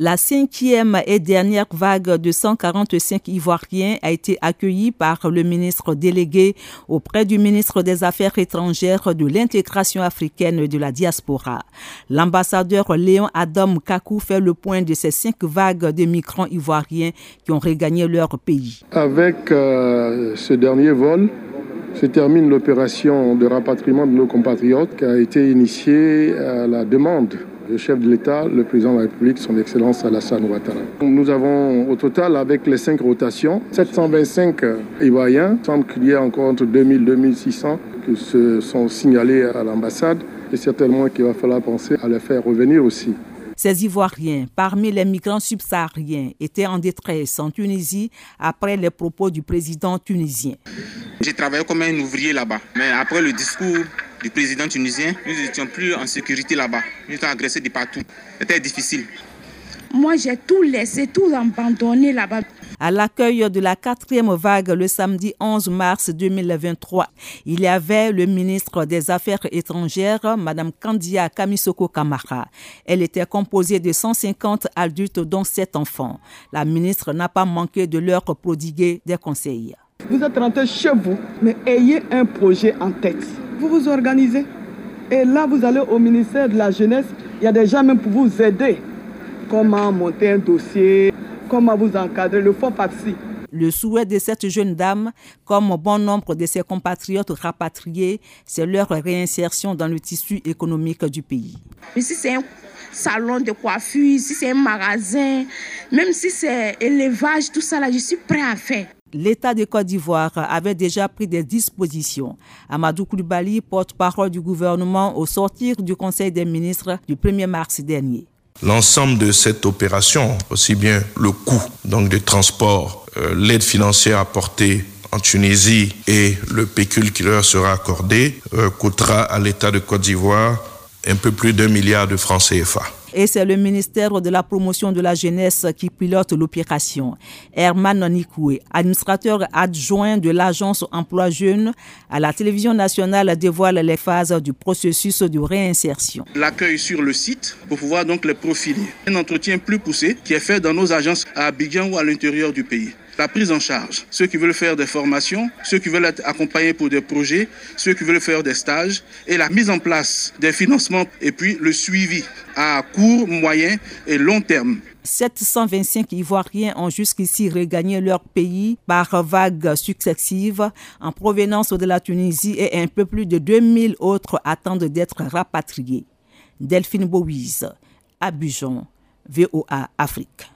La cinquième et dernière vague de 145 Ivoiriens a été accueillie par le ministre délégué auprès du ministre des Affaires étrangères de l'intégration africaine de la diaspora. L'ambassadeur Léon Adam Kakou fait le point de ces cinq vagues de migrants ivoiriens qui ont regagné leur pays. Avec euh, ce dernier vol, se termine l'opération de rapatriement de nos compatriotes qui a été initiée à la demande le chef de l'État, le président de la République, son Excellence Alassane Ouattara. Nous avons au total, avec les cinq rotations, 725 Ivoiriens. Il semble qu'il y ait encore entre 2000 et 2600 qui se sont signalés à l'ambassade et certainement qu'il va falloir penser à les faire revenir aussi. Ces Ivoiriens, parmi les migrants subsahariens, étaient en détresse en Tunisie après les propos du président tunisien. J'ai travaillé comme un ouvrier là-bas, mais après le discours du président tunisien, nous n'étions plus en sécurité là-bas. Nous étions agressés de partout. C'était difficile. Moi, j'ai tout laissé, tout abandonné là-bas. À l'accueil de la quatrième vague le samedi 11 mars 2023, il y avait le ministre des Affaires étrangères, Mme Kandia Kamisoko Kamara. Elle était composée de 150 adultes, dont 7 enfants. La ministre n'a pas manqué de leur prodiguer des conseils. Vous êtes rentré chez vous, mais ayez un projet en tête. Vous vous organisez. Et là, vous allez au ministère de la Jeunesse. Il y a des gens même pour vous aider. Comment monter un dossier, comment vous encadrer, le faux paxi. Le souhait de cette jeune dame, comme bon nombre de ses compatriotes rapatriés, c'est leur réinsertion dans le tissu économique du pays. Ici, c'est un salon de coiffure, si c'est un magasin, même si c'est élevage, tout ça là, je suis prêt à faire l'État de Côte d'Ivoire avait déjà pris des dispositions. Amadou Koulibaly, porte-parole du gouvernement au sortir du Conseil des ministres du 1er mars dernier. L'ensemble de cette opération, aussi bien le coût donc des transports, euh, l'aide financière apportée en Tunisie et le pécule qui leur sera accordé, euh, coûtera à l'État de Côte d'Ivoire un peu plus d'un milliard de francs CFA et c'est le ministère de la promotion de la jeunesse qui pilote l'opération. Herman Nikoué, administrateur adjoint de l'agence emploi jeune à la télévision nationale, dévoile les phases du processus de réinsertion. L'accueil sur le site pour pouvoir donc les profiler. Un entretien plus poussé qui est fait dans nos agences à Abidjan ou à l'intérieur du pays la prise en charge. Ceux qui veulent faire des formations, ceux qui veulent être accompagnés pour des projets, ceux qui veulent faire des stages et la mise en place des financements et puis le suivi à court, moyen et long terme. 725 Ivoiriens ont jusqu'ici regagné leur pays par vagues successives en provenance de la Tunisie et un peu plus de 2000 autres attendent d'être rapatriés. Delphine Bouise, Abidjan, VOA Afrique.